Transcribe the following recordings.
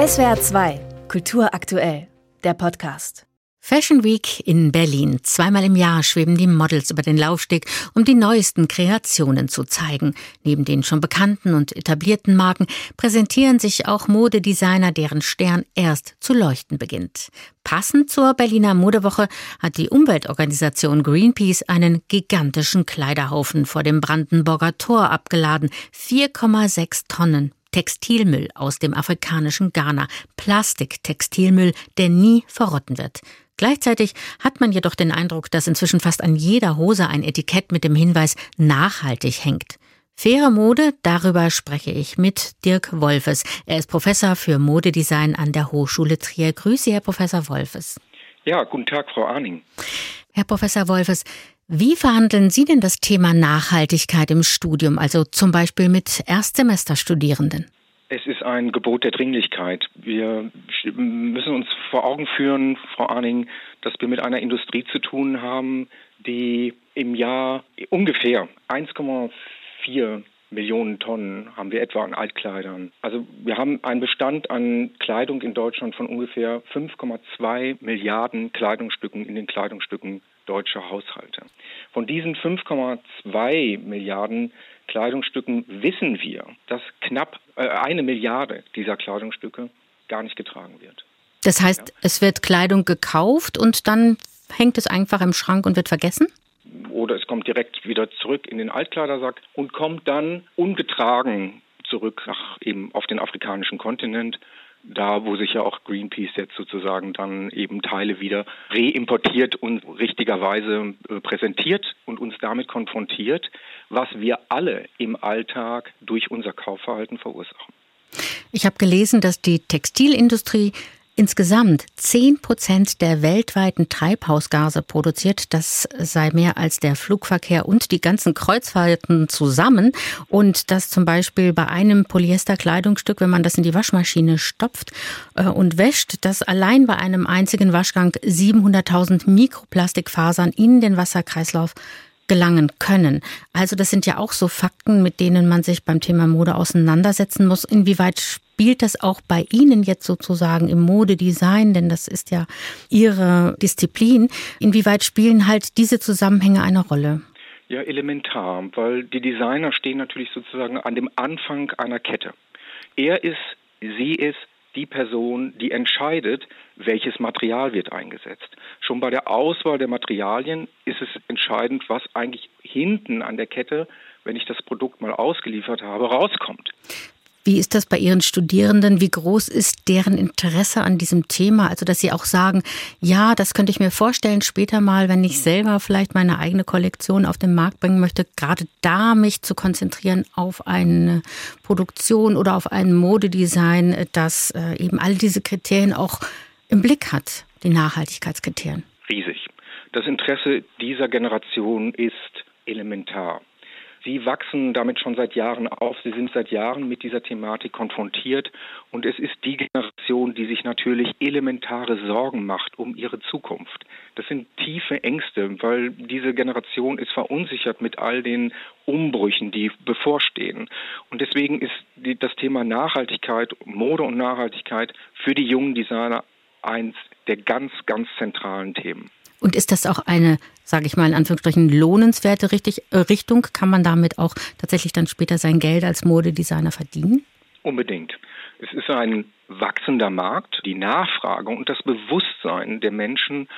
SWR 2, Kultur aktuell, der Podcast. Fashion Week in Berlin. Zweimal im Jahr schweben die Models über den Laufsteg, um die neuesten Kreationen zu zeigen. Neben den schon bekannten und etablierten Marken präsentieren sich auch Modedesigner, deren Stern erst zu leuchten beginnt. Passend zur Berliner Modewoche hat die Umweltorganisation Greenpeace einen gigantischen Kleiderhaufen vor dem Brandenburger Tor abgeladen. 4,6 Tonnen Textilmüll aus dem afrikanischen Ghana, Plastiktextilmüll, der nie verrotten wird. Gleichzeitig hat man jedoch den Eindruck, dass inzwischen fast an jeder Hose ein Etikett mit dem Hinweis nachhaltig hängt. Faire Mode, darüber spreche ich mit Dirk Wolfes. Er ist Professor für Modedesign an der Hochschule Trier. Grüße, Herr Professor Wolfes. Ja, guten Tag, Frau Arning. Herr Professor Wolfes, wie verhandeln Sie denn das Thema Nachhaltigkeit im Studium, also zum Beispiel mit Erstsemesterstudierenden? Es ist ein Gebot der Dringlichkeit. Wir müssen uns vor Augen führen, Frau Arning, dass wir mit einer Industrie zu tun haben, die im Jahr ungefähr 1,4 Millionen Tonnen haben wir etwa an Altkleidern. Also wir haben einen Bestand an Kleidung in Deutschland von ungefähr 5,2 Milliarden Kleidungsstücken in den Kleidungsstücken deutscher Haushalte. Von diesen 5,2 Milliarden Kleidungsstücken wissen wir, dass knapp äh, eine Milliarde dieser Kleidungsstücke gar nicht getragen wird. Das heißt, ja. es wird Kleidung gekauft und dann hängt es einfach im Schrank und wird vergessen? Oder es kommt direkt wieder zurück in den Altkleidersack und kommt dann ungetragen zurück nach eben auf den afrikanischen Kontinent da wo sich ja auch Greenpeace jetzt sozusagen dann eben Teile wieder reimportiert und richtigerweise äh, präsentiert und uns damit konfrontiert, was wir alle im Alltag durch unser Kaufverhalten verursachen. Ich habe gelesen, dass die Textilindustrie insgesamt 10 Prozent der weltweiten Treibhausgase produziert. Das sei mehr als der Flugverkehr und die ganzen Kreuzfahrten zusammen. Und das zum Beispiel bei einem Polyesterkleidungsstück, wenn man das in die Waschmaschine stopft äh, und wäscht, das allein bei einem einzigen Waschgang 700.000 Mikroplastikfasern in den Wasserkreislauf gelangen können. Also das sind ja auch so Fakten, mit denen man sich beim Thema Mode auseinandersetzen muss. Inwieweit spielt das auch bei Ihnen jetzt sozusagen im Modedesign, denn das ist ja Ihre Disziplin. Inwieweit spielen halt diese Zusammenhänge eine Rolle? Ja, elementar, weil die Designer stehen natürlich sozusagen an dem Anfang einer Kette. Er ist, sie ist, die Person, die entscheidet, welches Material wird eingesetzt. Schon bei der Auswahl der Materialien ist es entscheidend, was eigentlich hinten an der Kette, wenn ich das Produkt mal ausgeliefert habe, rauskommt. Wie ist das bei Ihren Studierenden? Wie groß ist deren Interesse an diesem Thema? Also, dass sie auch sagen, ja, das könnte ich mir vorstellen, später mal, wenn ich selber vielleicht meine eigene Kollektion auf den Markt bringen möchte, gerade da mich zu konzentrieren auf eine Produktion oder auf ein Modedesign, das äh, eben all diese Kriterien auch im Blick hat, die Nachhaltigkeitskriterien. Riesig. Das Interesse dieser Generation ist elementar. Sie wachsen damit schon seit Jahren auf. Sie sind seit Jahren mit dieser Thematik konfrontiert. Und es ist die Generation, die sich natürlich elementare Sorgen macht um ihre Zukunft. Das sind tiefe Ängste, weil diese Generation ist verunsichert mit all den Umbrüchen, die bevorstehen. Und deswegen ist das Thema Nachhaltigkeit, Mode und Nachhaltigkeit für die jungen Designer eins der ganz, ganz zentralen Themen. Und ist das auch eine, sage ich mal in Anführungsstrichen, lohnenswerte äh, Richtung? Kann man damit auch tatsächlich dann später sein Geld als Modedesigner verdienen? Unbedingt. Es ist ein wachsender Markt. Die Nachfrage und das Bewusstsein der Menschen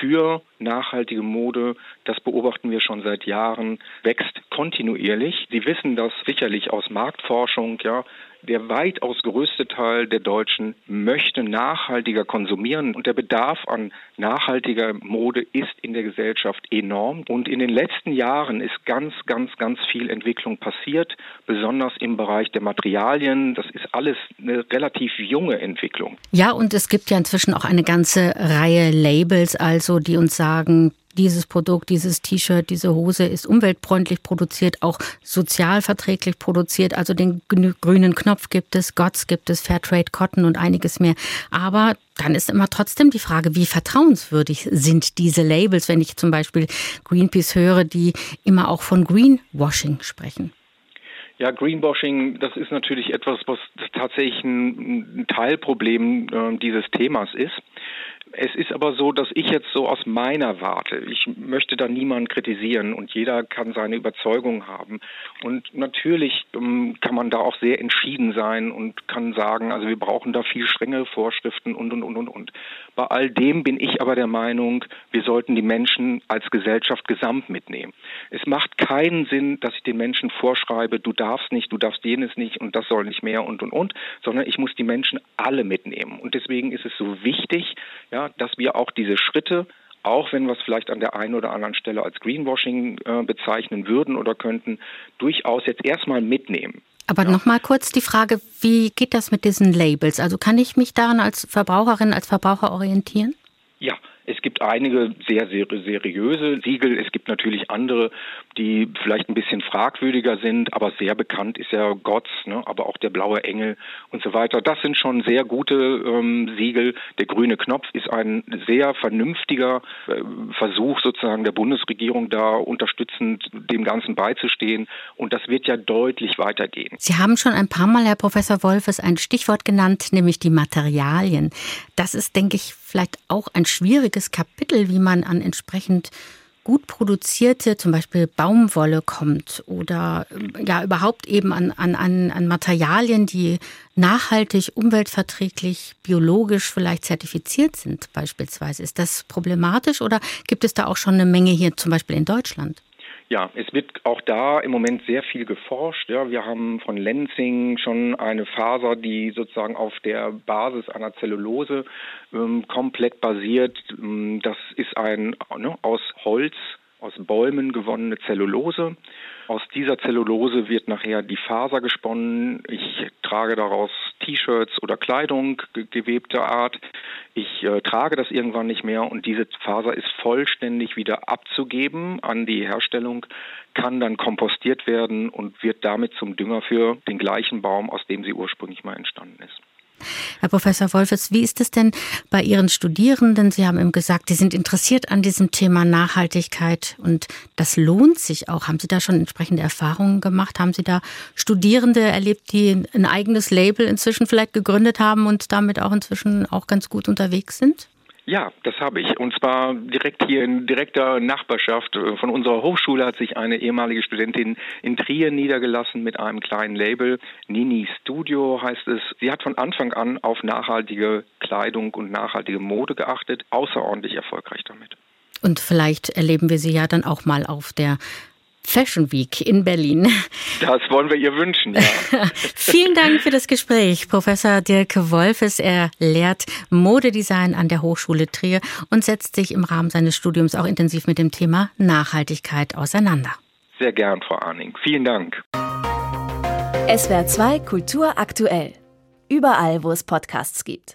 für nachhaltige Mode, das beobachten wir schon seit Jahren, wächst kontinuierlich. Sie wissen das sicherlich aus Marktforschung, ja. Der weitaus größte Teil der Deutschen möchte nachhaltiger konsumieren und der Bedarf an nachhaltiger Mode ist in der Gesellschaft enorm. Und in den letzten Jahren ist ganz, ganz, ganz viel Entwicklung passiert, besonders im Bereich der Materialien. Das ist alles eine relativ junge Entwicklung. Ja, und es gibt ja inzwischen auch eine ganze Reihe Labels, also die uns sagen, dieses Produkt, dieses T-Shirt, diese Hose ist umweltfreundlich produziert, auch sozialverträglich produziert. Also den grünen Knopf gibt es, GOTS gibt es, Fairtrade Cotton und einiges mehr. Aber dann ist immer trotzdem die Frage, wie vertrauenswürdig sind diese Labels, wenn ich zum Beispiel Greenpeace höre, die immer auch von Greenwashing sprechen. Ja, Greenwashing, das ist natürlich etwas, was tatsächlich ein, Teilproblem äh, dieses Themas ist. Es ist aber so, dass ich jetzt so aus meiner Warte, ich möchte da niemanden kritisieren und jeder kann seine Überzeugung haben. Und natürlich ähm, kann man da auch sehr entschieden sein und kann sagen, also wir brauchen da viel strengere Vorschriften und, und, und, und, und. Bei all dem bin ich aber der Meinung, wir sollten die Menschen als Gesellschaft gesamt mitnehmen. Es macht keinen Sinn, dass ich den Menschen vorschreibe, du darfst nicht, du darfst jenes nicht und das soll nicht mehr und, und, und, sondern ich muss die Menschen alle mitnehmen. Und deswegen ist es so wichtig, ja, dass wir auch diese Schritte auch wenn wir es vielleicht an der einen oder anderen Stelle als Greenwashing äh, bezeichnen würden oder könnten, durchaus jetzt erstmal mitnehmen. Aber ja. nochmal kurz die Frage, wie geht das mit diesen Labels? Also kann ich mich daran als Verbraucherin, als Verbraucher orientieren? Ja, es gibt einige sehr, sehr seriöse Siegel. Es gibt natürlich andere, die vielleicht ein bisschen fragwürdiger sind, aber sehr bekannt ist ja Gotts, ne, aber auch der blaue Engel und so weiter. Das sind schon sehr gute ähm, Siegel. Der grüne Knopf ist ein sehr vernünftiger äh, Versuch sozusagen der Bundesregierung da unterstützend dem Ganzen beizustehen. Und das wird ja deutlich weitergehen. Sie haben schon ein paar Mal, Herr Professor Wolfes, ein Stichwort genannt, nämlich die Materialien. Das ist, denke ich, vielleicht auch ein schwieriges Kapitel, wie man an entsprechend gut produzierte, zum Beispiel Baumwolle kommt oder äh, ja überhaupt eben an, an, an Materialien, die nachhaltig, umweltverträglich, biologisch vielleicht zertifiziert sind beispielsweise. Ist das problematisch oder gibt es da auch schon eine Menge hier zum Beispiel in Deutschland? Ja, es wird auch da im Moment sehr viel geforscht. Ja, wir haben von Lenzing schon eine Faser, die sozusagen auf der Basis einer Zellulose ähm, komplett basiert. Ähm, das ist ein ne, aus Holz aus Bäumen gewonnene Zellulose. Aus dieser Zellulose wird nachher die Faser gesponnen. Ich trage daraus T-Shirts oder Kleidung gewebter Art. Ich äh, trage das irgendwann nicht mehr und diese Faser ist vollständig wieder abzugeben an die Herstellung, kann dann kompostiert werden und wird damit zum Dünger für den gleichen Baum, aus dem sie ursprünglich mal entstanden. Herr Professor Wolfes, wie ist es denn bei Ihren Studierenden? Sie haben eben gesagt, die sind interessiert an diesem Thema Nachhaltigkeit und das lohnt sich auch. Haben Sie da schon entsprechende Erfahrungen gemacht? Haben Sie da Studierende erlebt, die ein eigenes Label inzwischen vielleicht gegründet haben und damit auch inzwischen auch ganz gut unterwegs sind? Ja, das habe ich. Und zwar direkt hier in direkter Nachbarschaft. Von unserer Hochschule hat sich eine ehemalige Studentin in Trier niedergelassen mit einem kleinen Label. Nini Studio heißt es. Sie hat von Anfang an auf nachhaltige Kleidung und nachhaltige Mode geachtet. Außerordentlich erfolgreich damit. Und vielleicht erleben wir sie ja dann auch mal auf der Fashion Week in Berlin. Das wollen wir ihr wünschen, ja. Vielen Dank für das Gespräch, Professor Dirk Wolfes. Er lehrt Modedesign an der Hochschule Trier und setzt sich im Rahmen seines Studiums auch intensiv mit dem Thema Nachhaltigkeit auseinander. Sehr gern, Frau Arning. Vielen Dank. SWR 2 Kultur aktuell. Überall, wo es Podcasts gibt.